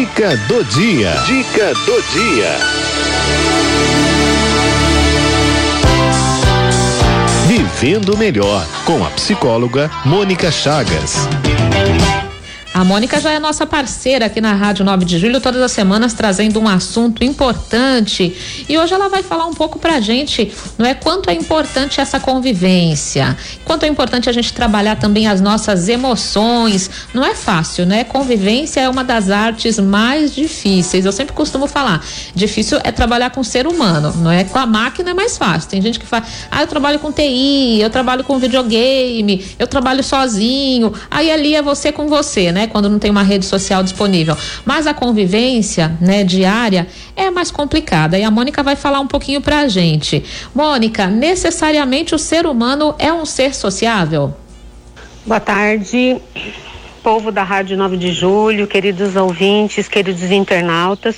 Dica do dia. Dica do dia. Vivendo melhor com a psicóloga Mônica Chagas. A Mônica já é nossa parceira aqui na Rádio 9 de Julho, todas as semanas trazendo um assunto importante. E hoje ela vai falar um pouco pra gente, não é quanto é importante essa convivência, quanto é importante a gente trabalhar também as nossas emoções. Não é fácil, né? Convivência é uma das artes mais difíceis. Eu sempre costumo falar, difícil é trabalhar com o ser humano, não é com a máquina é mais fácil. Tem gente que fala, ah, eu trabalho com TI, eu trabalho com videogame, eu trabalho sozinho. Aí ali é você com você, né? Quando não tem uma rede social disponível. Mas a convivência, né, diária é mais complicada. E a Mônica vai falar um pouquinho pra gente. Mônica, necessariamente o ser humano é um ser sociável? Boa tarde, povo da Rádio 9 de Julho, queridos ouvintes, queridos internautas.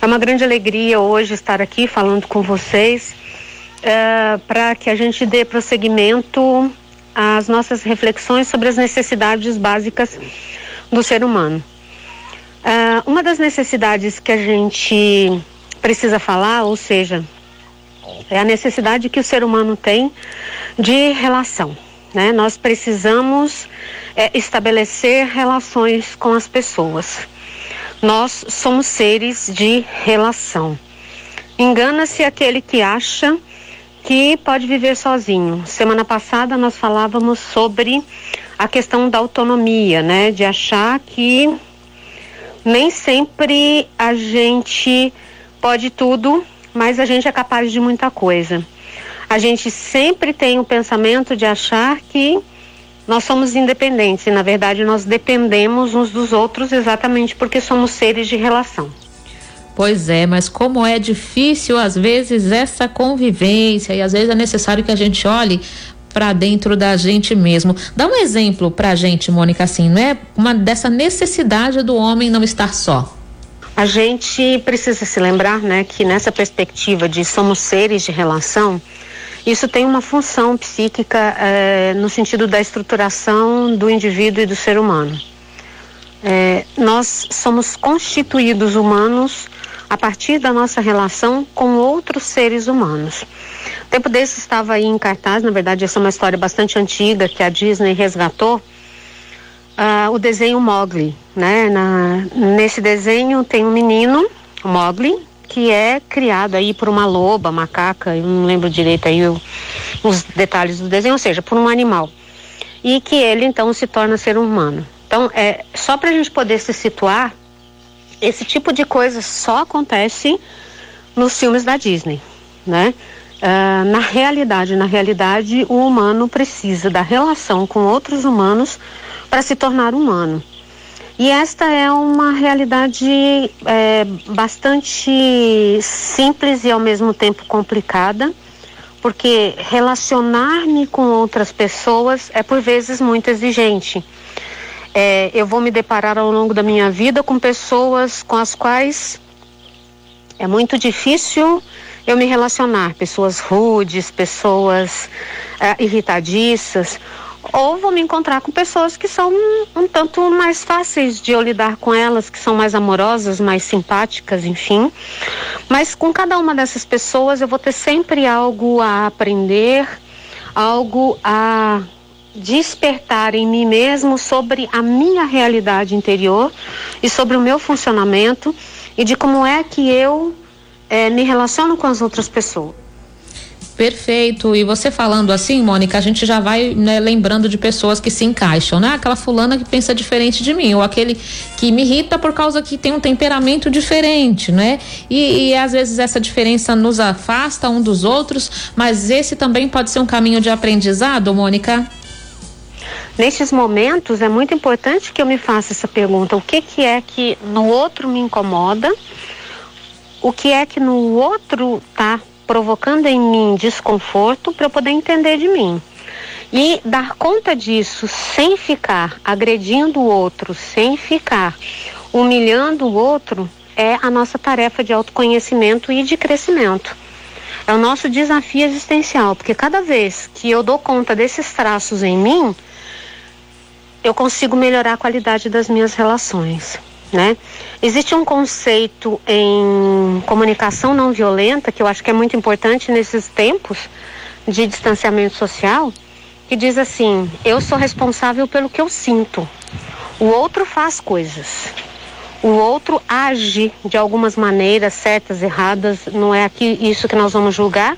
É uma grande alegria hoje estar aqui falando com vocês uh, para que a gente dê prosseguimento às nossas reflexões sobre as necessidades básicas do ser humano. Uh, uma das necessidades que a gente precisa falar, ou seja, é a necessidade que o ser humano tem de relação. Né? Nós precisamos é, estabelecer relações com as pessoas. Nós somos seres de relação. Engana-se aquele que acha que pode viver sozinho. Semana passada nós falávamos sobre a questão da autonomia, né? De achar que nem sempre a gente pode tudo, mas a gente é capaz de muita coisa. A gente sempre tem o pensamento de achar que nós somos independentes e, na verdade, nós dependemos uns dos outros exatamente porque somos seres de relação. Pois é, mas como é difícil às vezes essa convivência e às vezes é necessário que a gente olhe para dentro da gente mesmo. Dá um exemplo para a gente, Mônica, assim, não é uma dessa necessidade do homem não estar só. A gente precisa se lembrar, né, que nessa perspectiva de somos seres de relação, isso tem uma função psíquica eh, no sentido da estruturação do indivíduo e do ser humano. Eh, nós somos constituídos humanos a partir da nossa relação com outros seres humanos. Tempo desse estava aí em cartaz, na verdade essa é uma história bastante antiga que a Disney resgatou, uh, o desenho Mogli, né? Na, nesse desenho tem um menino, Mogli, que é criado aí por uma loba, macaca, eu não lembro direito aí o, os detalhes do desenho, ou seja, por um animal. E que ele então se torna ser humano. Então, é só para a gente poder se situar, esse tipo de coisa só acontece nos filmes da Disney, né? Uh, na realidade, na realidade, o humano precisa da relação com outros humanos para se tornar humano. E esta é uma realidade é, bastante simples e ao mesmo tempo complicada, porque relacionar-me com outras pessoas é por vezes muito exigente. É, eu vou me deparar ao longo da minha vida com pessoas com as quais é muito difícil eu me relacionar, pessoas rudes, pessoas uh, irritadiças, ou vou me encontrar com pessoas que são um, um tanto mais fáceis de eu lidar com elas, que são mais amorosas, mais simpáticas, enfim. Mas com cada uma dessas pessoas eu vou ter sempre algo a aprender, algo a despertar em mim mesmo sobre a minha realidade interior e sobre o meu funcionamento e de como é que eu é, me relaciono com as outras pessoas. Perfeito. E você falando assim, Mônica, a gente já vai né, lembrando de pessoas que se encaixam, né? Aquela fulana que pensa diferente de mim, ou aquele que me irrita por causa que tem um temperamento diferente, né? E, e às vezes essa diferença nos afasta um dos outros, mas esse também pode ser um caminho de aprendizado, Mônica? Nestes momentos é muito importante que eu me faça essa pergunta: o que, que é que no outro me incomoda? o que é que no outro está provocando em mim desconforto para eu poder entender de mim. E dar conta disso sem ficar agredindo o outro, sem ficar humilhando o outro, é a nossa tarefa de autoconhecimento e de crescimento. É o nosso desafio existencial, porque cada vez que eu dou conta desses traços em mim, eu consigo melhorar a qualidade das minhas relações. né? Existe um conceito em comunicação não violenta que eu acho que é muito importante nesses tempos de distanciamento social, que diz assim: eu sou responsável pelo que eu sinto. O outro faz coisas. O outro age de algumas maneiras certas, erradas, não é aqui isso que nós vamos julgar.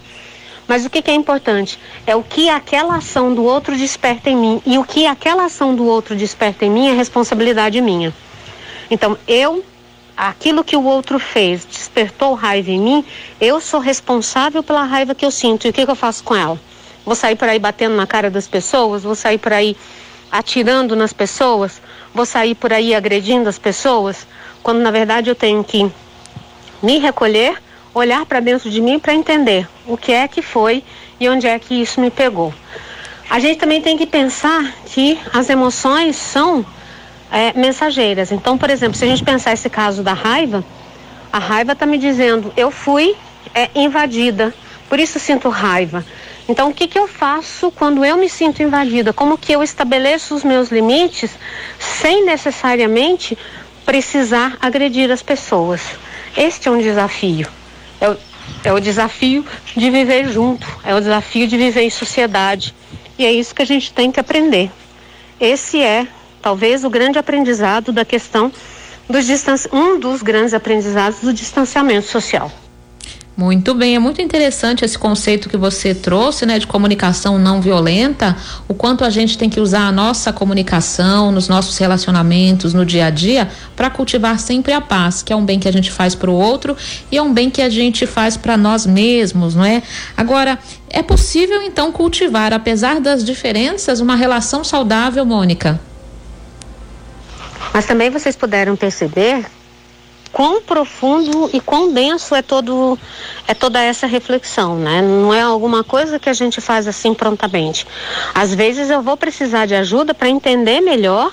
Mas o que, que é importante? É o que aquela ação do outro desperta em mim. E o que aquela ação do outro desperta em mim é responsabilidade minha. Então, eu, aquilo que o outro fez, despertou raiva em mim, eu sou responsável pela raiva que eu sinto. E o que, que eu faço com ela? Vou sair por aí batendo na cara das pessoas? Vou sair por aí atirando nas pessoas? Vou sair por aí agredindo as pessoas? Quando na verdade eu tenho que me recolher, olhar para dentro de mim para entender o que é que foi e onde é que isso me pegou. A gente também tem que pensar que as emoções são é, mensageiras. Então, por exemplo, se a gente pensar esse caso da raiva, a raiva está me dizendo, eu fui é, invadida, por isso sinto raiva. Então, o que, que eu faço quando eu me sinto invadida? Como que eu estabeleço os meus limites sem necessariamente precisar agredir as pessoas? Este é um desafio. É o, é o desafio de viver junto, é o desafio de viver em sociedade. E é isso que a gente tem que aprender. Esse é talvez o grande aprendizado da questão dos distanci... um dos grandes aprendizados do distanciamento social. Muito bem, é muito interessante esse conceito que você trouxe, né, de comunicação não violenta, o quanto a gente tem que usar a nossa comunicação nos nossos relacionamentos, no dia a dia, para cultivar sempre a paz, que é um bem que a gente faz para o outro e é um bem que a gente faz para nós mesmos, não é? Agora, é possível então cultivar, apesar das diferenças, uma relação saudável, Mônica? Mas também vocês puderam perceber quão profundo e quão denso é todo é toda essa reflexão, né? Não é alguma coisa que a gente faz assim prontamente. Às vezes eu vou precisar de ajuda para entender melhor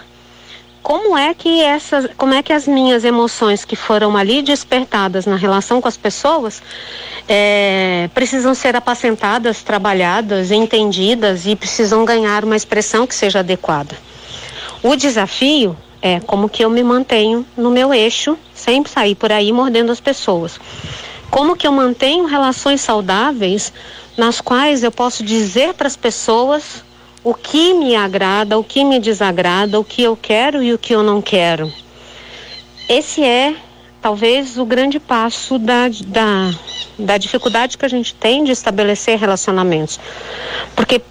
como é que essas, como é que as minhas emoções que foram ali despertadas na relação com as pessoas é, precisam ser apacentadas, trabalhadas, entendidas e precisam ganhar uma expressão que seja adequada. O desafio é como que eu me mantenho no meu eixo, sem sair por aí mordendo as pessoas. Como que eu mantenho relações saudáveis nas quais eu posso dizer para as pessoas o que me agrada, o que me desagrada, o que eu quero e o que eu não quero. Esse é talvez o grande passo da, da, da dificuldade que a gente tem de estabelecer relacionamentos. Porque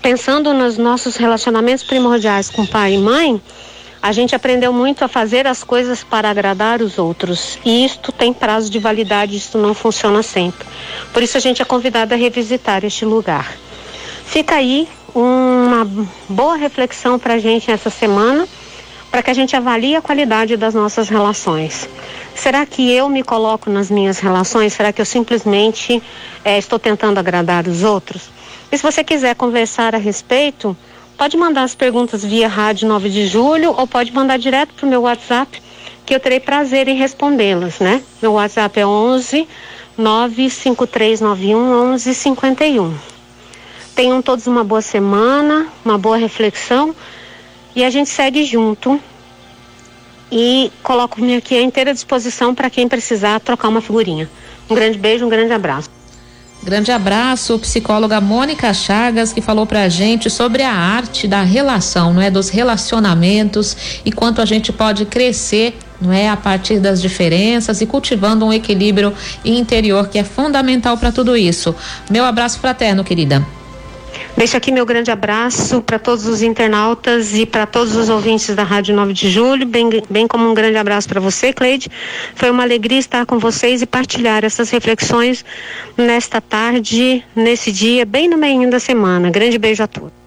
pensando nos nossos relacionamentos primordiais com pai e mãe, a gente aprendeu muito a fazer as coisas para agradar os outros. E isto tem prazo de validade, isto não funciona sempre. Por isso a gente é convidado a revisitar este lugar. Fica aí uma boa reflexão para a gente essa semana, para que a gente avalie a qualidade das nossas relações. Será que eu me coloco nas minhas relações? Será que eu simplesmente é, estou tentando agradar os outros? E se você quiser conversar a respeito, Pode mandar as perguntas via rádio 9 de julho ou pode mandar direto para o meu WhatsApp, que eu terei prazer em respondê-las, né? Meu WhatsApp é 11 95391 1151. Tenham todos uma boa semana, uma boa reflexão e a gente segue junto. E coloco-me aqui à inteira disposição para quem precisar trocar uma figurinha. Um grande beijo, um grande abraço. Grande abraço, psicóloga Mônica Chagas, que falou pra gente sobre a arte da relação, não é? Dos relacionamentos e quanto a gente pode crescer, não é? A partir das diferenças e cultivando um equilíbrio interior que é fundamental para tudo isso. Meu abraço fraterno, querida. Deixo aqui meu grande abraço para todos os internautas e para todos os ouvintes da Rádio 9 de Julho, bem, bem como um grande abraço para você, Cleide. Foi uma alegria estar com vocês e partilhar essas reflexões nesta tarde, nesse dia, bem no meio da semana. Grande beijo a todos.